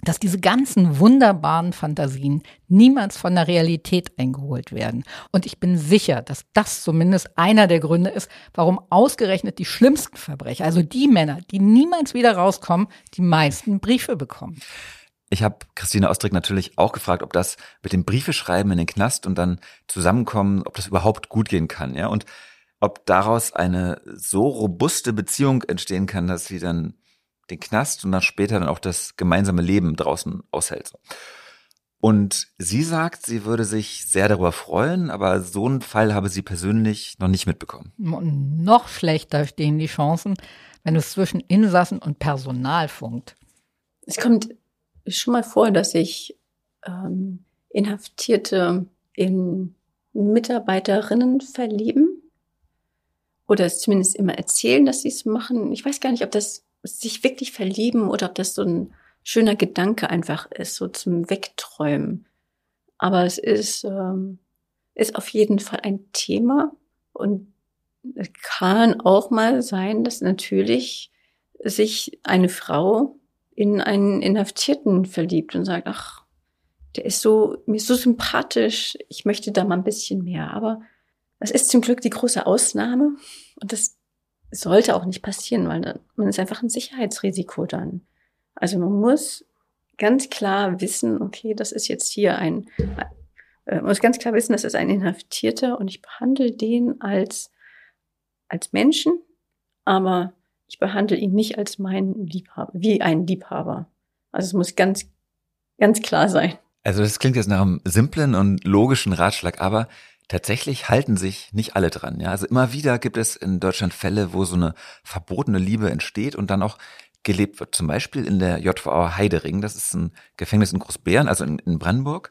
dass diese ganzen wunderbaren Fantasien niemals von der Realität eingeholt werden. Und ich bin sicher, dass das zumindest einer der Gründe ist, warum ausgerechnet die schlimmsten Verbrecher, also die Männer, die niemals wieder rauskommen, die meisten Briefe bekommen. Ich habe Christine Ostrick natürlich auch gefragt, ob das mit dem Briefeschreiben in den Knast und dann zusammenkommen, ob das überhaupt gut gehen kann, ja, und ob daraus eine so robuste Beziehung entstehen kann, dass sie dann den Knast und dann später dann auch das gemeinsame Leben draußen aushält. Und sie sagt, sie würde sich sehr darüber freuen, aber so einen Fall habe sie persönlich noch nicht mitbekommen. Noch schlechter stehen die Chancen, wenn es zwischen Insassen und Personal funkt. Es kommt schon mal vor, dass sich ähm, Inhaftierte in Mitarbeiterinnen verlieben oder es zumindest immer erzählen, dass sie es machen. Ich weiß gar nicht, ob das sich wirklich verlieben oder ob das so ein schöner Gedanke einfach ist, so zum Wegträumen. Aber es ist, ähm, ist auf jeden Fall ein Thema und es kann auch mal sein, dass natürlich sich eine Frau in einen Inhaftierten verliebt und sagt, ach, der ist so, mir ist so sympathisch, ich möchte da mal ein bisschen mehr. Aber das ist zum Glück die große Ausnahme und das sollte auch nicht passieren, weil man ist einfach ein Sicherheitsrisiko dann. Also man muss ganz klar wissen, okay, das ist jetzt hier ein, äh, muss ganz klar wissen, das ist ein Inhaftierter und ich behandle den als, als Menschen, aber ich behandle ihn nicht als meinen Liebhaber, wie einen Liebhaber. Also es muss ganz, ganz klar sein. Also das klingt jetzt nach einem simplen und logischen Ratschlag, aber Tatsächlich halten sich nicht alle dran. Ja, also immer wieder gibt es in Deutschland Fälle, wo so eine verbotene Liebe entsteht und dann auch gelebt wird. Zum Beispiel in der JVA Heidering. Das ist ein Gefängnis in Großbären, also in, in Brandenburg.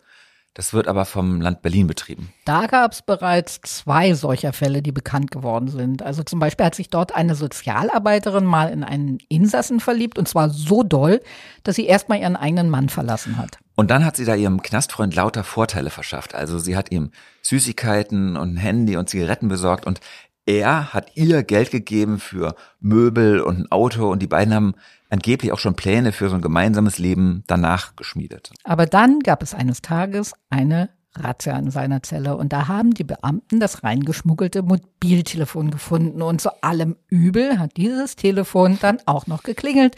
Das wird aber vom Land Berlin betrieben. Da gab es bereits zwei solcher Fälle, die bekannt geworden sind. Also zum Beispiel hat sich dort eine Sozialarbeiterin mal in einen Insassen verliebt und zwar so doll, dass sie erstmal ihren eigenen Mann verlassen hat. Und dann hat sie da ihrem Knastfreund lauter Vorteile verschafft. Also sie hat ihm Süßigkeiten und ein Handy und Zigaretten besorgt und er hat ihr Geld gegeben für Möbel und ein Auto und die beiden haben angeblich auch schon Pläne für so ein gemeinsames Leben danach geschmiedet. Aber dann gab es eines Tages eine Razzia in seiner Zelle und da haben die Beamten das reingeschmuggelte Mobiltelefon gefunden und zu allem Übel hat dieses Telefon dann auch noch geklingelt.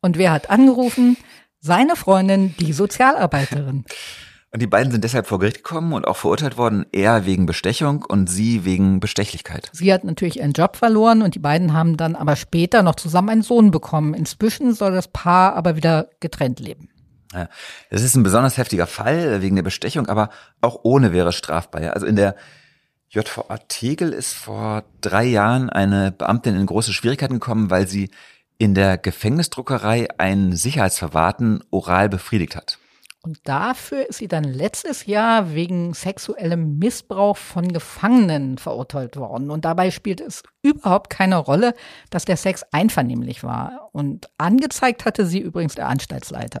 Und wer hat angerufen? Seine Freundin, die Sozialarbeiterin. Und die beiden sind deshalb vor Gericht gekommen und auch verurteilt worden, er wegen Bestechung und sie wegen Bestechlichkeit. Sie hat natürlich ihren Job verloren und die beiden haben dann aber später noch zusammen einen Sohn bekommen. Inzwischen soll das Paar aber wieder getrennt leben. Ja, das ist ein besonders heftiger Fall wegen der Bestechung, aber auch ohne wäre es strafbar. Also in der JVA Tegel ist vor drei Jahren eine Beamtin in große Schwierigkeiten gekommen, weil sie in der Gefängnisdruckerei einen Sicherheitsverwahrten oral befriedigt hat. Und dafür ist sie dann letztes Jahr wegen sexuellem Missbrauch von Gefangenen verurteilt worden. Und dabei spielt es überhaupt keine Rolle, dass der Sex einvernehmlich war. Und angezeigt hatte sie übrigens der Anstaltsleiter.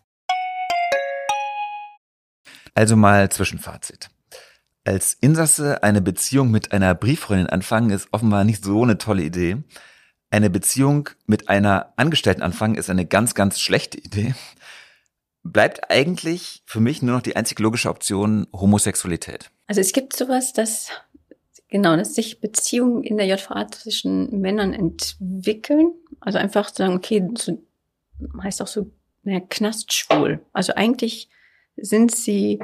Also mal Zwischenfazit. Als Insasse eine Beziehung mit einer Brieffreundin anfangen, ist offenbar nicht so eine tolle Idee. Eine Beziehung mit einer Angestellten anfangen, ist eine ganz, ganz schlechte Idee. Bleibt eigentlich für mich nur noch die einzig logische Option Homosexualität. Also es gibt sowas, dass genau, dass sich Beziehungen in der JVA zwischen Männern entwickeln. Also einfach sagen, okay, so, heißt auch so, naja, knastschwul. Also eigentlich sind sie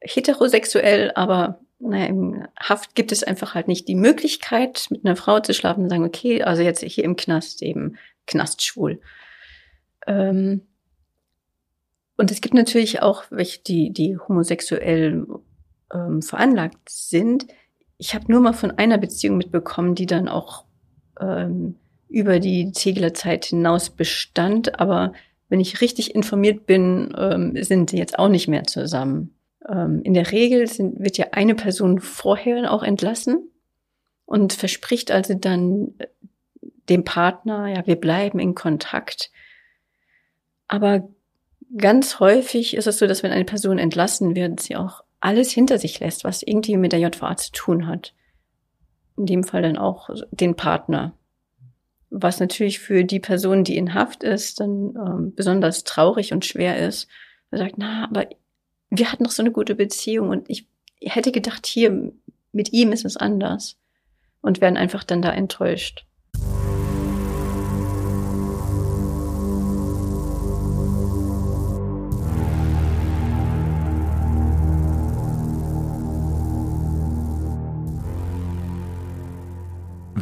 heterosexuell, aber naja, im Haft gibt es einfach halt nicht die Möglichkeit, mit einer Frau zu schlafen und sagen, okay, also jetzt hier im Knast eben knastschwul. Ähm, und es gibt natürlich auch welche, die, die homosexuell ähm, veranlagt sind. Ich habe nur mal von einer Beziehung mitbekommen, die dann auch ähm, über die Zieglerzeit hinaus bestand, aber wenn ich richtig informiert bin, ähm, sind sie jetzt auch nicht mehr zusammen. Ähm, in der Regel sind, wird ja eine Person vorher auch entlassen und verspricht also dann äh, dem Partner, ja, wir bleiben in Kontakt. Aber ganz häufig ist es so, dass wenn eine Person entlassen wird, sie auch alles hinter sich lässt, was irgendwie mit der JVA zu tun hat. In dem Fall dann auch den Partner. Was natürlich für die Person, die in Haft ist, dann ähm, besonders traurig und schwer ist. Er sagt, na, aber wir hatten noch so eine gute Beziehung und ich hätte gedacht, hier mit ihm ist es anders und werden einfach dann da enttäuscht.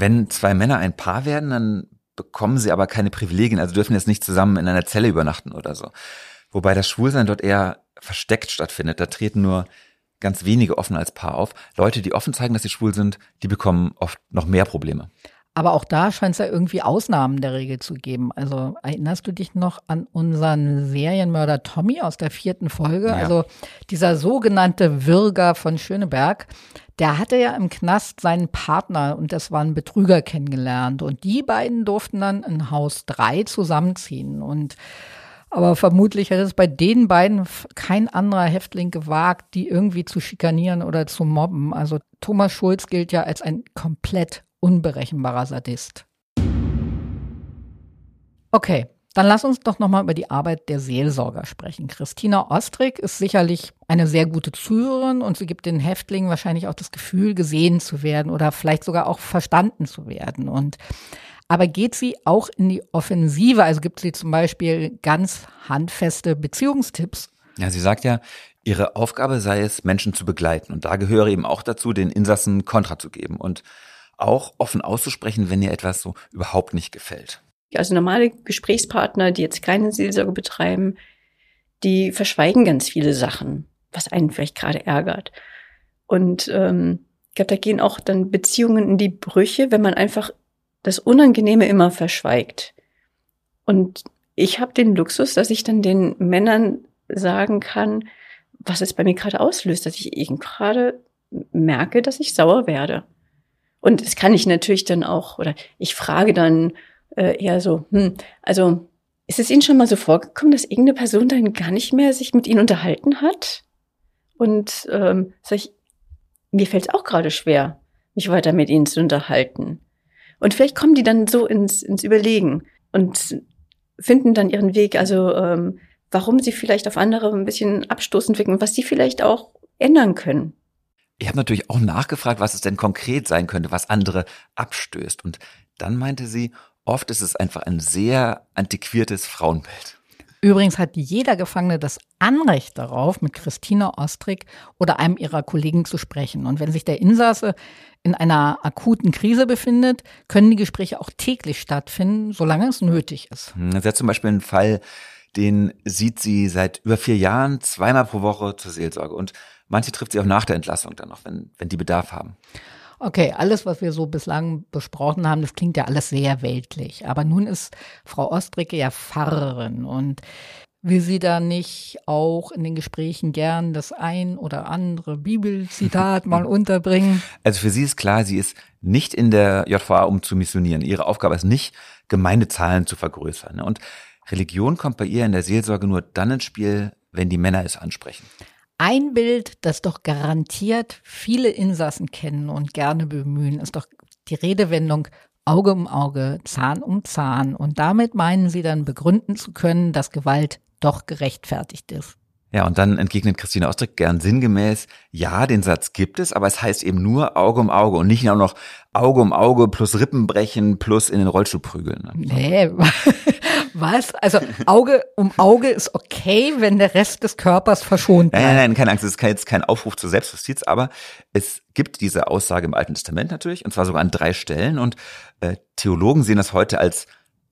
Wenn zwei Männer ein Paar werden, dann bekommen sie aber keine Privilegien, also dürfen jetzt nicht zusammen in einer Zelle übernachten oder so. Wobei das Schwulsein dort eher versteckt stattfindet. Da treten nur ganz wenige offen als Paar auf. Leute, die offen zeigen, dass sie schwul sind, die bekommen oft noch mehr Probleme. Aber auch da scheint es ja irgendwie Ausnahmen der Regel zu geben. Also erinnerst du dich noch an unseren Serienmörder Tommy aus der vierten Folge? Ja. Also dieser sogenannte Würger von Schöneberg, der hatte ja im Knast seinen Partner und das war ein Betrüger kennengelernt. Und die beiden durften dann in Haus drei zusammenziehen. Und aber vermutlich hätte es bei den beiden kein anderer Häftling gewagt, die irgendwie zu schikanieren oder zu mobben. Also Thomas Schulz gilt ja als ein komplett unberechenbarer Sadist. Okay, dann lass uns doch nochmal über die Arbeit der Seelsorger sprechen. Christina Ostrick ist sicherlich eine sehr gute Zuhörerin und sie gibt den Häftlingen wahrscheinlich auch das Gefühl, gesehen zu werden oder vielleicht sogar auch verstanden zu werden. Und aber geht sie auch in die Offensive? Also gibt sie zum Beispiel ganz handfeste Beziehungstipps? Ja, sie sagt ja, ihre Aufgabe sei es, Menschen zu begleiten. Und da gehöre eben auch dazu, den Insassen Kontra zu geben und auch offen auszusprechen, wenn ihr etwas so überhaupt nicht gefällt. Also normale Gesprächspartner, die jetzt keine Seelsorge betreiben, die verschweigen ganz viele Sachen, was einen vielleicht gerade ärgert. Und ähm, ich glaube, da gehen auch dann Beziehungen in die Brüche, wenn man einfach das Unangenehme immer verschweigt. Und ich habe den Luxus, dass ich dann den Männern sagen kann, was es bei mir gerade auslöst, dass ich eben gerade merke, dass ich sauer werde. Und das kann ich natürlich dann auch, oder ich frage dann äh, eher so, hm, also ist es Ihnen schon mal so vorgekommen, dass irgendeine Person dann gar nicht mehr sich mit Ihnen unterhalten hat? Und ähm, sag ich, mir fällt es auch gerade schwer, mich weiter mit Ihnen zu unterhalten. Und vielleicht kommen die dann so ins, ins Überlegen und finden dann ihren Weg, also ähm, warum sie vielleicht auf andere ein bisschen abstoßend wirken was sie vielleicht auch ändern können. Ich habe natürlich auch nachgefragt, was es denn konkret sein könnte, was andere abstößt. Und dann meinte sie, oft ist es einfach ein sehr antiquiertes Frauenbild. Übrigens hat jeder Gefangene das Anrecht darauf, mit Christina Ostrick oder einem ihrer Kollegen zu sprechen. Und wenn sich der Insasse in einer akuten Krise befindet, können die Gespräche auch täglich stattfinden, solange es nötig ist. Hm, ist ja zum Beispiel ein Fall, den sieht sie seit über vier Jahren zweimal pro Woche zur Seelsorge. Und manche trifft sie auch nach der Entlassung dann noch, wenn, wenn die Bedarf haben. Okay, alles, was wir so bislang besprochen haben, das klingt ja alles sehr weltlich. Aber nun ist Frau Ostricke ja Pfarrerin und will sie da nicht auch in den Gesprächen gern das ein oder andere Bibelzitat mal unterbringen? Also für sie ist klar, sie ist nicht in der JVA, um zu missionieren. Ihre Aufgabe ist nicht, Gemeindezahlen zu vergrößern. Und Religion kommt bei ihr in der Seelsorge nur dann ins Spiel, wenn die Männer es ansprechen. Ein Bild, das doch garantiert viele Insassen kennen und gerne bemühen, ist doch die Redewendung Auge um Auge, Zahn um Zahn. Und damit meinen sie dann begründen zu können, dass Gewalt doch gerechtfertigt ist. Ja, und dann entgegnet Christine Ostrick gern sinngemäß, ja, den Satz gibt es, aber es heißt eben nur Auge um Auge und nicht auch noch Auge um Auge plus Rippenbrechen plus in den Rollstuhl prügeln. Nee, was? Also Auge um Auge ist okay, wenn der Rest des Körpers verschont bleibt. Nein, nein, nein, keine Angst, es ist jetzt kein Aufruf zur Selbstjustiz, aber es gibt diese Aussage im Alten Testament natürlich, und zwar sogar an drei Stellen und äh, Theologen sehen das heute als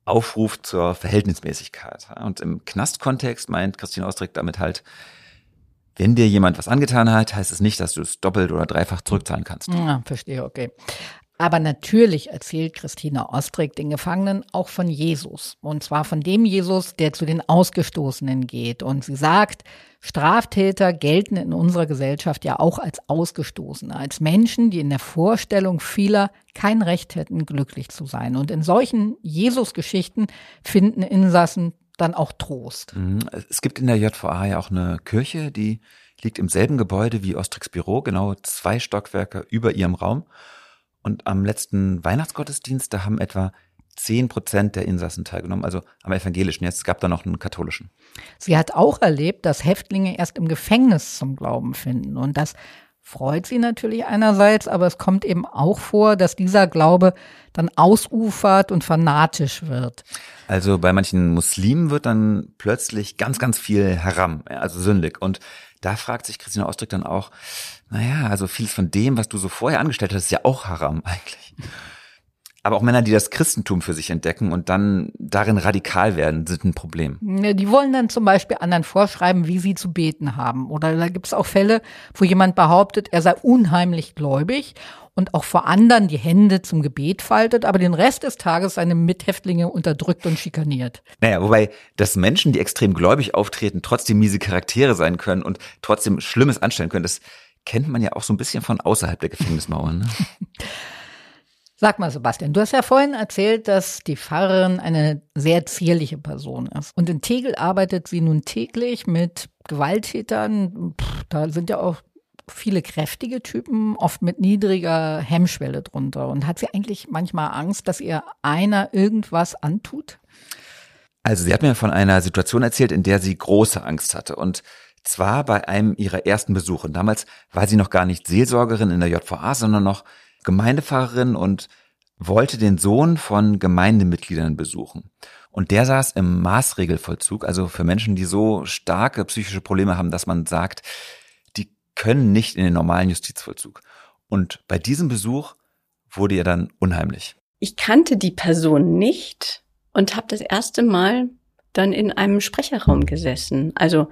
Aufruf zur Verhältnismäßigkeit. Und im Knastkontext meint Christine Austrick damit halt, wenn dir jemand was angetan hat, heißt es nicht, dass du es doppelt oder dreifach zurückzahlen kannst. Ja, verstehe, okay. Aber natürlich erzählt Christina Ostrick den Gefangenen auch von Jesus. Und zwar von dem Jesus, der zu den Ausgestoßenen geht. Und sie sagt, Straftäter gelten in unserer Gesellschaft ja auch als Ausgestoßene, als Menschen, die in der Vorstellung vieler kein Recht hätten, glücklich zu sein. Und in solchen Jesus-Geschichten finden Insassen dann auch Trost. Mhm. Es gibt in der JVA ja auch eine Kirche, die liegt im selben Gebäude wie Ostricks Büro, genau zwei Stockwerke über ihrem Raum. Und am letzten Weihnachtsgottesdienst, da haben etwa zehn Prozent der Insassen teilgenommen, also am evangelischen. Jetzt gab da noch einen katholischen. Sie hat auch erlebt, dass Häftlinge erst im Gefängnis zum Glauben finden. Und das freut sie natürlich einerseits, aber es kommt eben auch vor, dass dieser Glaube dann ausufert und fanatisch wird. Also bei manchen Muslimen wird dann plötzlich ganz, ganz viel Haram, also sündig. Und da fragt sich Christina Ostrick dann auch, naja, also vieles von dem, was du so vorher angestellt hast, ist ja auch Haram eigentlich. Aber auch Männer, die das Christentum für sich entdecken und dann darin radikal werden, sind ein Problem. Die wollen dann zum Beispiel anderen vorschreiben, wie sie zu beten haben. Oder da gibt es auch Fälle, wo jemand behauptet, er sei unheimlich gläubig und auch vor anderen die Hände zum Gebet faltet, aber den Rest des Tages seine Mithäftlinge unterdrückt und schikaniert. Naja, wobei, dass Menschen, die extrem gläubig auftreten, trotzdem miese Charaktere sein können und trotzdem Schlimmes anstellen können, das kennt man ja auch so ein bisschen von außerhalb der Gefängnismauern. Ne? Sag mal, Sebastian, du hast ja vorhin erzählt, dass die Pfarrerin eine sehr zierliche Person ist. Und in Tegel arbeitet sie nun täglich mit Gewalttätern. Pff, da sind ja auch viele kräftige Typen, oft mit niedriger Hemmschwelle drunter. Und hat sie eigentlich manchmal Angst, dass ihr einer irgendwas antut? Also sie hat mir von einer Situation erzählt, in der sie große Angst hatte. Und zwar bei einem ihrer ersten Besuche. Damals war sie noch gar nicht Seelsorgerin in der JVA, sondern noch Gemeindepfarrerin und wollte den Sohn von Gemeindemitgliedern besuchen. Und der saß im Maßregelvollzug, also für Menschen, die so starke psychische Probleme haben, dass man sagt, die können nicht in den normalen Justizvollzug. Und bei diesem Besuch wurde ihr dann unheimlich. Ich kannte die Person nicht und habe das erste Mal dann in einem Sprecherraum gesessen. Also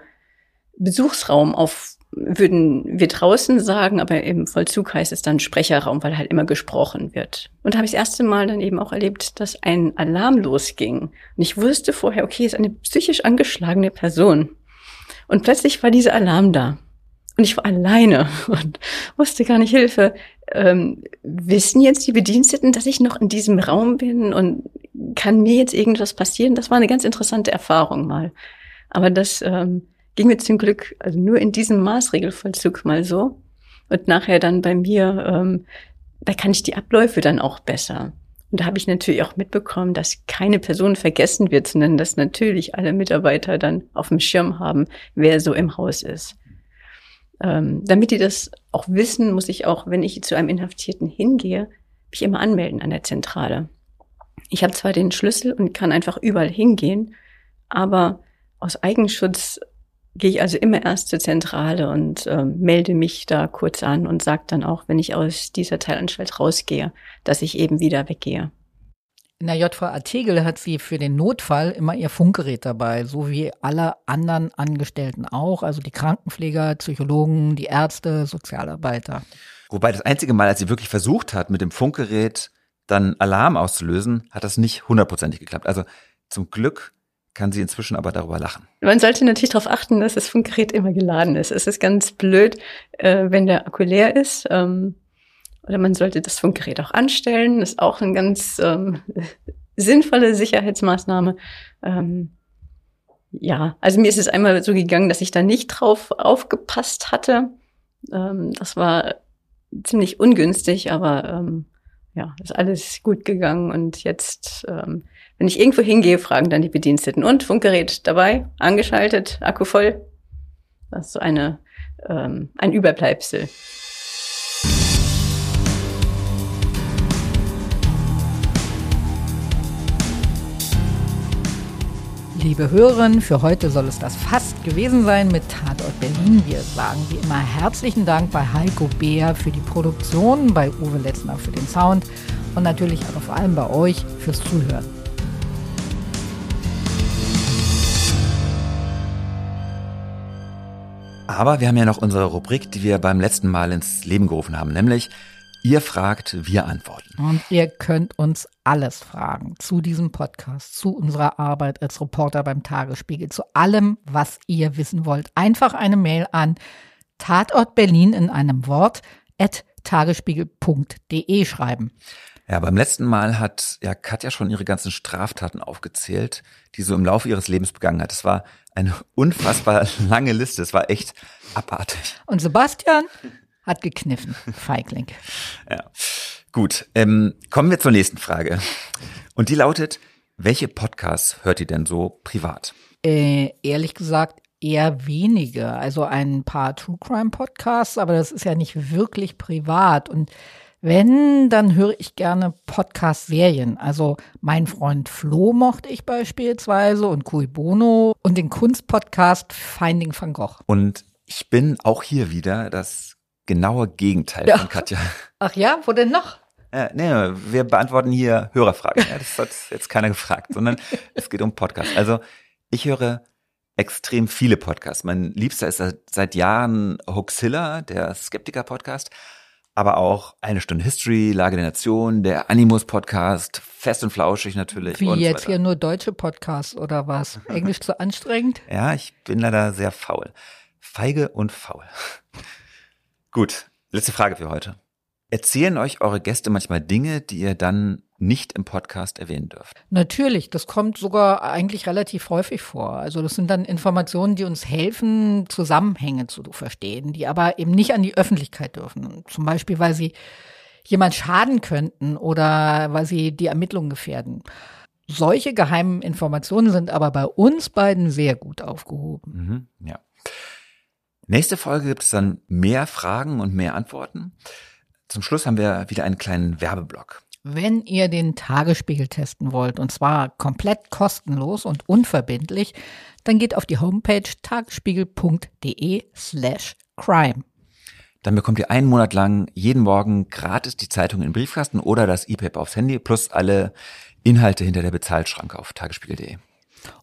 Besuchsraum auf würden wir draußen sagen, aber im Vollzug heißt es dann Sprecherraum, weil halt immer gesprochen wird. Und da habe ich das erste Mal dann eben auch erlebt, dass ein Alarm losging. Und ich wusste vorher, okay, ist eine psychisch angeschlagene Person. Und plötzlich war dieser Alarm da. Und ich war alleine und wusste gar nicht Hilfe. Ähm, wissen jetzt die Bediensteten, dass ich noch in diesem Raum bin und kann mir jetzt irgendwas passieren? Das war eine ganz interessante Erfahrung mal. Aber das ähm, ging mir zum Glück also nur in diesem Maßregelvollzug mal so. Und nachher dann bei mir, ähm, da kann ich die Abläufe dann auch besser. Und da habe ich natürlich auch mitbekommen, dass keine Person vergessen wird, sondern dass natürlich alle Mitarbeiter dann auf dem Schirm haben, wer so im Haus ist. Ähm, damit die das auch wissen, muss ich auch, wenn ich zu einem Inhaftierten hingehe, mich immer anmelden an der Zentrale. Ich habe zwar den Schlüssel und kann einfach überall hingehen, aber aus Eigenschutz gehe ich also immer erst zur Zentrale und äh, melde mich da kurz an und sage dann auch, wenn ich aus dieser Teilanstalt rausgehe, dass ich eben wieder weggehe. In der JVA Tegel hat sie für den Notfall immer ihr Funkgerät dabei, so wie alle anderen Angestellten auch, also die Krankenpfleger, Psychologen, die Ärzte, Sozialarbeiter. Wobei das einzige Mal, als sie wirklich versucht hat, mit dem Funkgerät dann Alarm auszulösen, hat das nicht hundertprozentig geklappt. Also zum Glück kann sie inzwischen aber darüber lachen. Man sollte natürlich darauf achten, dass das Funkgerät immer geladen ist. Es ist ganz blöd, äh, wenn der Akku leer ist. Ähm, oder man sollte das Funkgerät auch anstellen. Das ist auch eine ganz ähm, sinnvolle Sicherheitsmaßnahme. Ähm, ja, also mir ist es einmal so gegangen, dass ich da nicht drauf aufgepasst hatte. Ähm, das war ziemlich ungünstig, aber ähm, ja, ist alles gut gegangen und jetzt, ähm, wenn ich irgendwo hingehe, fragen dann die Bediensteten und Funkgerät dabei, angeschaltet, Akku voll. Das ist so eine ähm, ein Überbleibsel. Liebe Hörerinnen, für heute soll es das fast gewesen sein mit Tatort Berlin. Wir sagen wie immer herzlichen Dank bei Heiko Beer für die Produktion, bei Uwe Letzner für den Sound und natürlich aber vor allem bei euch fürs Zuhören. Aber wir haben ja noch unsere Rubrik, die wir beim letzten Mal ins Leben gerufen haben, nämlich Ihr fragt, wir antworten. Und ihr könnt uns alles fragen zu diesem Podcast, zu unserer Arbeit als Reporter beim Tagesspiegel, zu allem, was ihr wissen wollt. Einfach eine Mail an Tatort Berlin in einem Wort at tagesspiegel.de schreiben. Ja, beim letzten Mal hat ja Katja schon ihre ganzen Straftaten aufgezählt, die so im Laufe ihres Lebens begangen hat. Es war eine unfassbar lange Liste. Es war echt abartig. Und Sebastian hat gekniffen, Feigling. Ja. Gut, ähm, kommen wir zur nächsten Frage. Und die lautet, welche Podcasts hört ihr denn so privat? Äh, ehrlich gesagt, eher wenige. Also ein paar True Crime Podcasts, aber das ist ja nicht wirklich privat. Und wenn, dann höre ich gerne Podcast-Serien. Also mein Freund Flo mochte ich beispielsweise und Cui Bono und den Kunstpodcast Finding Van Gogh. Und ich bin auch hier wieder das genaue Gegenteil ja. von Katja. Ach ja, wo denn noch? Äh, nee, wir beantworten hier Hörerfragen. Ja, das hat jetzt keiner gefragt, sondern es geht um Podcasts. Also ich höre extrem viele Podcasts. Mein liebster ist seit Jahren Hoaxilla, der Skeptiker-Podcast, aber auch eine Stunde History, Lage der Nation, der Animus-Podcast, Fest und Flauschig natürlich. Wie jetzt so hier nur deutsche Podcasts oder was? Englisch zu anstrengend? Ja, ich bin leider sehr faul. Feige und faul. Gut, letzte Frage für heute. Erzählen euch eure Gäste manchmal Dinge, die ihr dann nicht im Podcast erwähnen dürft? Natürlich, das kommt sogar eigentlich relativ häufig vor. Also das sind dann Informationen, die uns helfen, Zusammenhänge zu verstehen, die aber eben nicht an die Öffentlichkeit dürfen. Zum Beispiel, weil sie jemand schaden könnten oder weil sie die Ermittlungen gefährden. Solche geheimen Informationen sind aber bei uns beiden sehr gut aufgehoben. Mhm, ja. Nächste Folge gibt es dann mehr Fragen und mehr Antworten. Zum Schluss haben wir wieder einen kleinen Werbeblock. Wenn ihr den Tagesspiegel testen wollt, und zwar komplett kostenlos und unverbindlich, dann geht auf die Homepage tagesspiegel.de slash crime. Dann bekommt ihr einen Monat lang jeden Morgen gratis die Zeitung in den Briefkasten oder das E-Paper aufs Handy plus alle Inhalte hinter der Bezahlschranke auf tagesspiegel.de.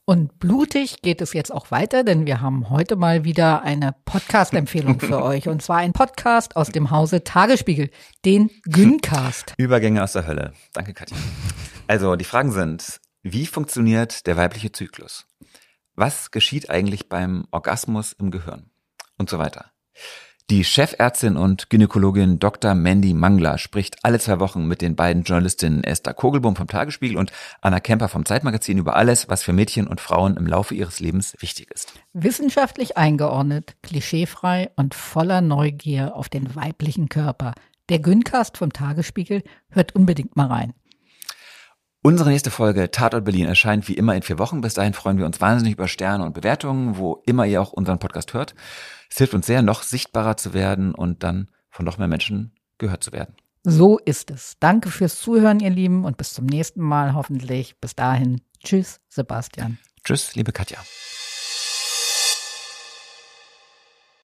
Und blutig geht es jetzt auch weiter, denn wir haben heute mal wieder eine Podcast-Empfehlung für euch. Und zwar ein Podcast aus dem Hause Tagesspiegel, den Güncast. Übergänge aus der Hölle. Danke, Katja. Also, die Fragen sind, wie funktioniert der weibliche Zyklus? Was geschieht eigentlich beim Orgasmus im Gehirn? Und so weiter. Die Chefärztin und Gynäkologin Dr. Mandy Mangler spricht alle zwei Wochen mit den beiden Journalistinnen Esther Kogelbohm vom Tagesspiegel und Anna Kemper vom Zeitmagazin über alles, was für Mädchen und Frauen im Laufe ihres Lebens wichtig ist. Wissenschaftlich eingeordnet, klischeefrei und voller Neugier auf den weiblichen Körper. Der Güncast vom Tagesspiegel hört unbedingt mal rein. Unsere nächste Folge Tatort Berlin erscheint wie immer in vier Wochen. Bis dahin freuen wir uns wahnsinnig über Sterne und Bewertungen, wo immer ihr auch unseren Podcast hört. Es hilft uns sehr, noch sichtbarer zu werden und dann von noch mehr Menschen gehört zu werden. So ist es. Danke fürs Zuhören, ihr Lieben, und bis zum nächsten Mal hoffentlich. Bis dahin. Tschüss, Sebastian. Tschüss, liebe Katja.